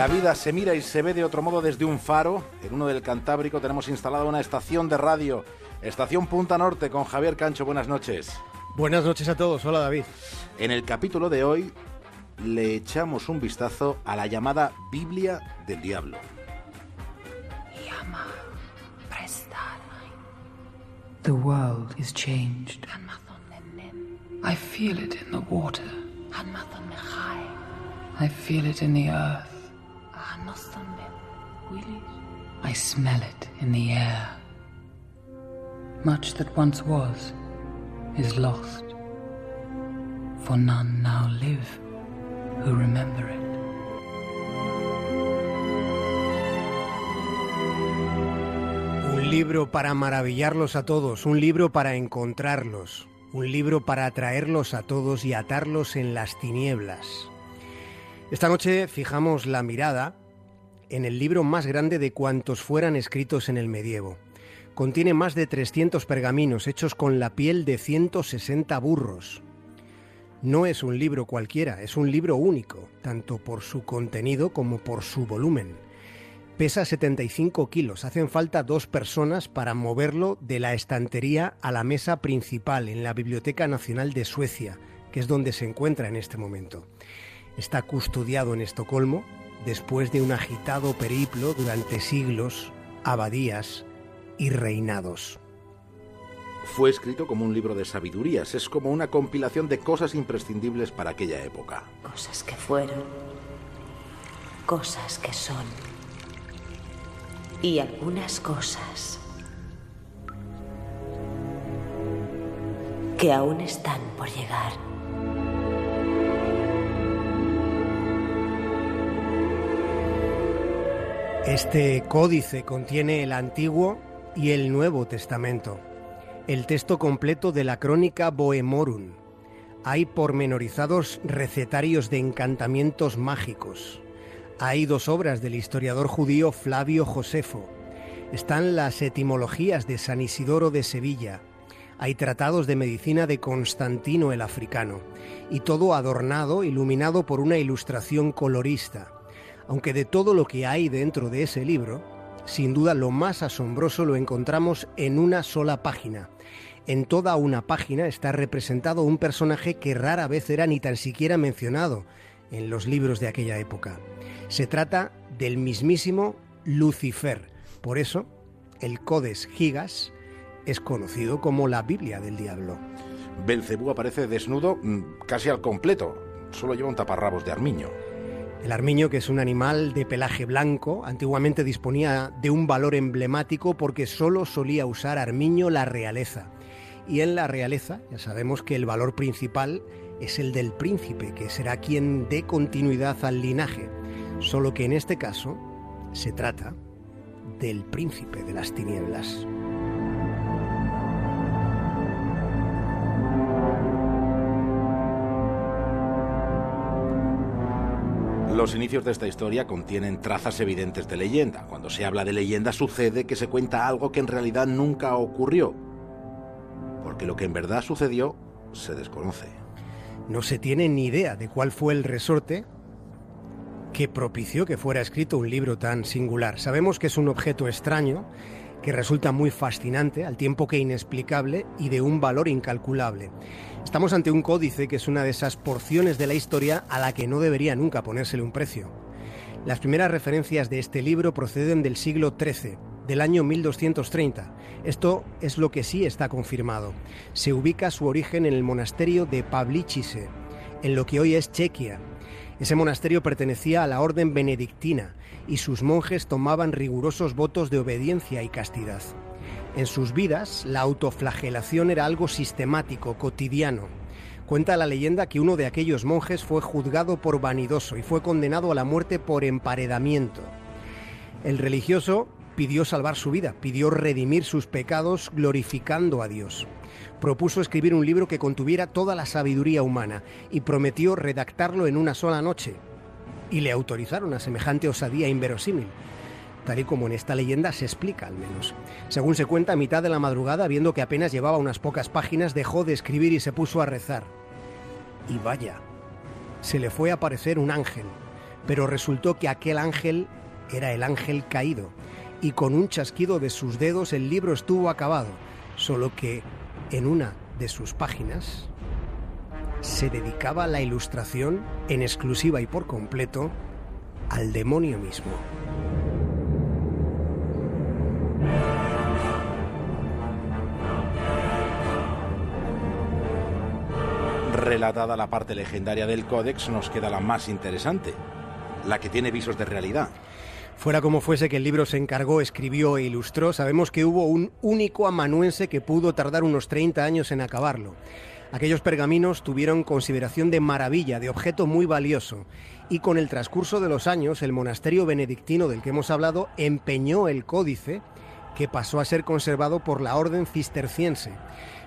La vida se mira y se ve de otro modo desde un faro. En uno del Cantábrico tenemos instalada una estación de radio, Estación Punta Norte, con Javier Cancho. Buenas noches. Buenas noches a todos. Hola David. En el capítulo de hoy le echamos un vistazo a la llamada Biblia del Diablo. The world is changed. I feel it in the water. I feel it in the earth. I smell it in the air. Much that once was is lost, for none now live who remember it. Un libro para maravillarlos a todos, un libro para encontrarlos, un libro para atraerlos a todos y atarlos en las tinieblas. Esta noche fijamos la mirada en el libro más grande de cuantos fueran escritos en el medievo. Contiene más de 300 pergaminos hechos con la piel de 160 burros. No es un libro cualquiera, es un libro único, tanto por su contenido como por su volumen. Pesa 75 kilos, hacen falta dos personas para moverlo de la estantería a la mesa principal en la Biblioteca Nacional de Suecia, que es donde se encuentra en este momento. Está custodiado en Estocolmo después de un agitado periplo durante siglos, abadías y reinados. Fue escrito como un libro de sabidurías, es como una compilación de cosas imprescindibles para aquella época. Cosas que fueron, cosas que son y algunas cosas que aún están por llegar. Este códice contiene el Antiguo y el Nuevo Testamento, el texto completo de la crónica Bohemorum. Hay pormenorizados recetarios de encantamientos mágicos. Hay dos obras del historiador judío Flavio Josefo. Están las etimologías de San Isidoro de Sevilla. Hay tratados de medicina de Constantino el Africano. Y todo adornado, iluminado por una ilustración colorista aunque de todo lo que hay dentro de ese libro, sin duda lo más asombroso lo encontramos en una sola página. En toda una página está representado un personaje que rara vez era ni tan siquiera mencionado en los libros de aquella época. Se trata del mismísimo Lucifer. Por eso, el Codes Gigas es conocido como la Biblia del Diablo. Belcebú aparece desnudo mm, casi al completo. Solo lleva un taparrabos de armiño. El armiño, que es un animal de pelaje blanco, antiguamente disponía de un valor emblemático porque solo solía usar armiño la realeza. Y en la realeza ya sabemos que el valor principal es el del príncipe, que será quien dé continuidad al linaje. Solo que en este caso se trata del príncipe de las tinieblas. Los inicios de esta historia contienen trazas evidentes de leyenda. Cuando se habla de leyenda sucede que se cuenta algo que en realidad nunca ocurrió. Porque lo que en verdad sucedió se desconoce. No se tiene ni idea de cuál fue el resorte que propició que fuera escrito un libro tan singular. Sabemos que es un objeto extraño que resulta muy fascinante, al tiempo que inexplicable y de un valor incalculable. Estamos ante un códice que es una de esas porciones de la historia a la que no debería nunca ponérsele un precio. Las primeras referencias de este libro proceden del siglo XIII, del año 1230. Esto es lo que sí está confirmado. Se ubica su origen en el monasterio de Pavličice, en lo que hoy es Chequia. Ese monasterio pertenecía a la orden benedictina y sus monjes tomaban rigurosos votos de obediencia y castidad. En sus vidas, la autoflagelación era algo sistemático, cotidiano. Cuenta la leyenda que uno de aquellos monjes fue juzgado por vanidoso y fue condenado a la muerte por emparedamiento. El religioso pidió salvar su vida, pidió redimir sus pecados glorificando a Dios. Propuso escribir un libro que contuviera toda la sabiduría humana y prometió redactarlo en una sola noche. Y le autorizaron a semejante osadía inverosímil tal y como en esta leyenda se explica al menos. Según se cuenta, a mitad de la madrugada, viendo que apenas llevaba unas pocas páginas, dejó de escribir y se puso a rezar. Y vaya, se le fue a aparecer un ángel. pero resultó que aquel ángel era el ángel caído, y con un chasquido de sus dedos el libro estuvo acabado, solo que en una de sus páginas se dedicaba la ilustración en exclusiva y por completo al demonio mismo. Relatada la parte legendaria del códex, nos queda la más interesante, la que tiene visos de realidad. Fuera como fuese que el libro se encargó, escribió e ilustró, sabemos que hubo un único amanuense que pudo tardar unos 30 años en acabarlo. Aquellos pergaminos tuvieron consideración de maravilla, de objeto muy valioso, y con el transcurso de los años el monasterio benedictino del que hemos hablado empeñó el códice que pasó a ser conservado por la orden cisterciense.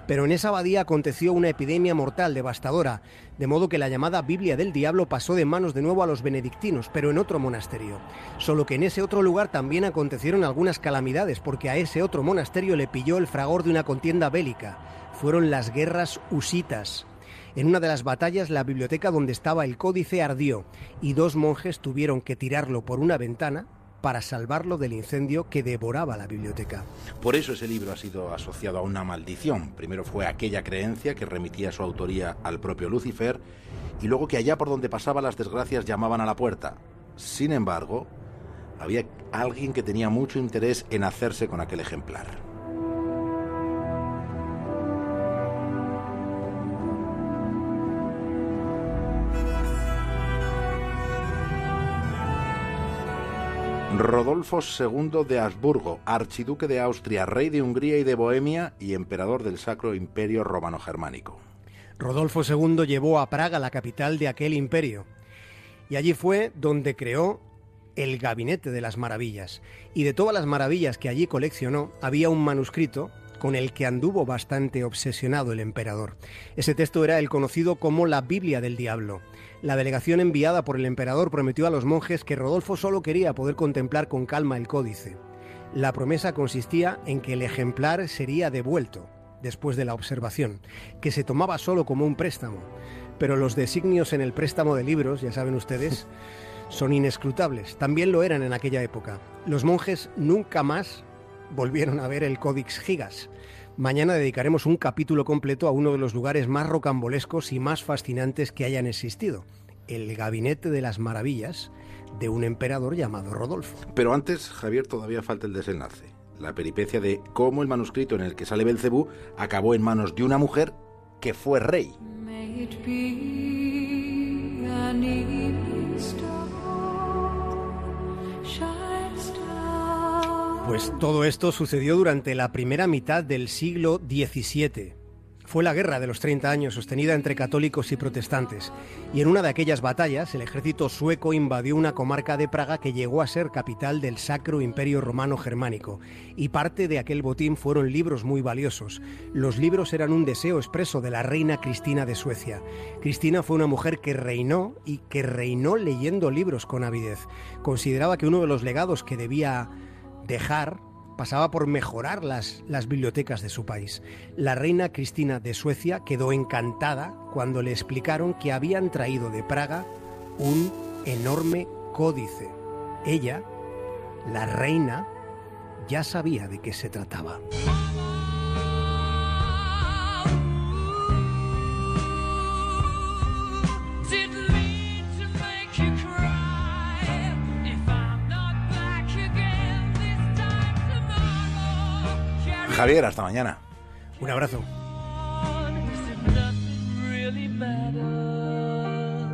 Pero en esa abadía aconteció una epidemia mortal devastadora, de modo que la llamada Biblia del Diablo pasó de manos de nuevo a los benedictinos, pero en otro monasterio. Solo que en ese otro lugar también acontecieron algunas calamidades, porque a ese otro monasterio le pilló el fragor de una contienda bélica fueron las guerras husitas. En una de las batallas la biblioteca donde estaba el códice ardió y dos monjes tuvieron que tirarlo por una ventana para salvarlo del incendio que devoraba la biblioteca. Por eso ese libro ha sido asociado a una maldición. Primero fue aquella creencia que remitía su autoría al propio Lucifer y luego que allá por donde pasaba las desgracias llamaban a la puerta. Sin embargo, había alguien que tenía mucho interés en hacerse con aquel ejemplar. Rodolfo II de Habsburgo, archiduque de Austria, rey de Hungría y de Bohemia y emperador del Sacro Imperio Romano Germánico. Rodolfo II llevó a Praga la capital de aquel imperio y allí fue donde creó el Gabinete de las Maravillas. Y de todas las maravillas que allí coleccionó, había un manuscrito con el que anduvo bastante obsesionado el emperador. Ese texto era el conocido como la Biblia del Diablo. La delegación enviada por el emperador prometió a los monjes que Rodolfo solo quería poder contemplar con calma el códice. La promesa consistía en que el ejemplar sería devuelto después de la observación, que se tomaba solo como un préstamo. Pero los designios en el préstamo de libros, ya saben ustedes, son inescrutables. También lo eran en aquella época. Los monjes nunca más volvieron a ver el Codex Gigas. Mañana dedicaremos un capítulo completo a uno de los lugares más rocambolescos y más fascinantes que hayan existido, el Gabinete de las Maravillas de un emperador llamado Rodolfo. Pero antes, Javier, todavía falta el desenlace. La peripecia de cómo el manuscrito en el que sale Belcebú acabó en manos de una mujer que fue rey. Pues todo esto sucedió durante la primera mitad del siglo XVII. Fue la guerra de los 30 años sostenida entre católicos y protestantes, y en una de aquellas batallas el ejército sueco invadió una comarca de Praga que llegó a ser capital del Sacro Imperio Romano Germánico, y parte de aquel botín fueron libros muy valiosos. Los libros eran un deseo expreso de la reina Cristina de Suecia. Cristina fue una mujer que reinó y que reinó leyendo libros con avidez. Consideraba que uno de los legados que debía dejar pasaba por mejorar las, las bibliotecas de su país. La reina Cristina de Suecia quedó encantada cuando le explicaron que habían traído de Praga un enorme códice. Ella, la reina, ya sabía de qué se trataba. Javier, hasta mañana. Un abrazo.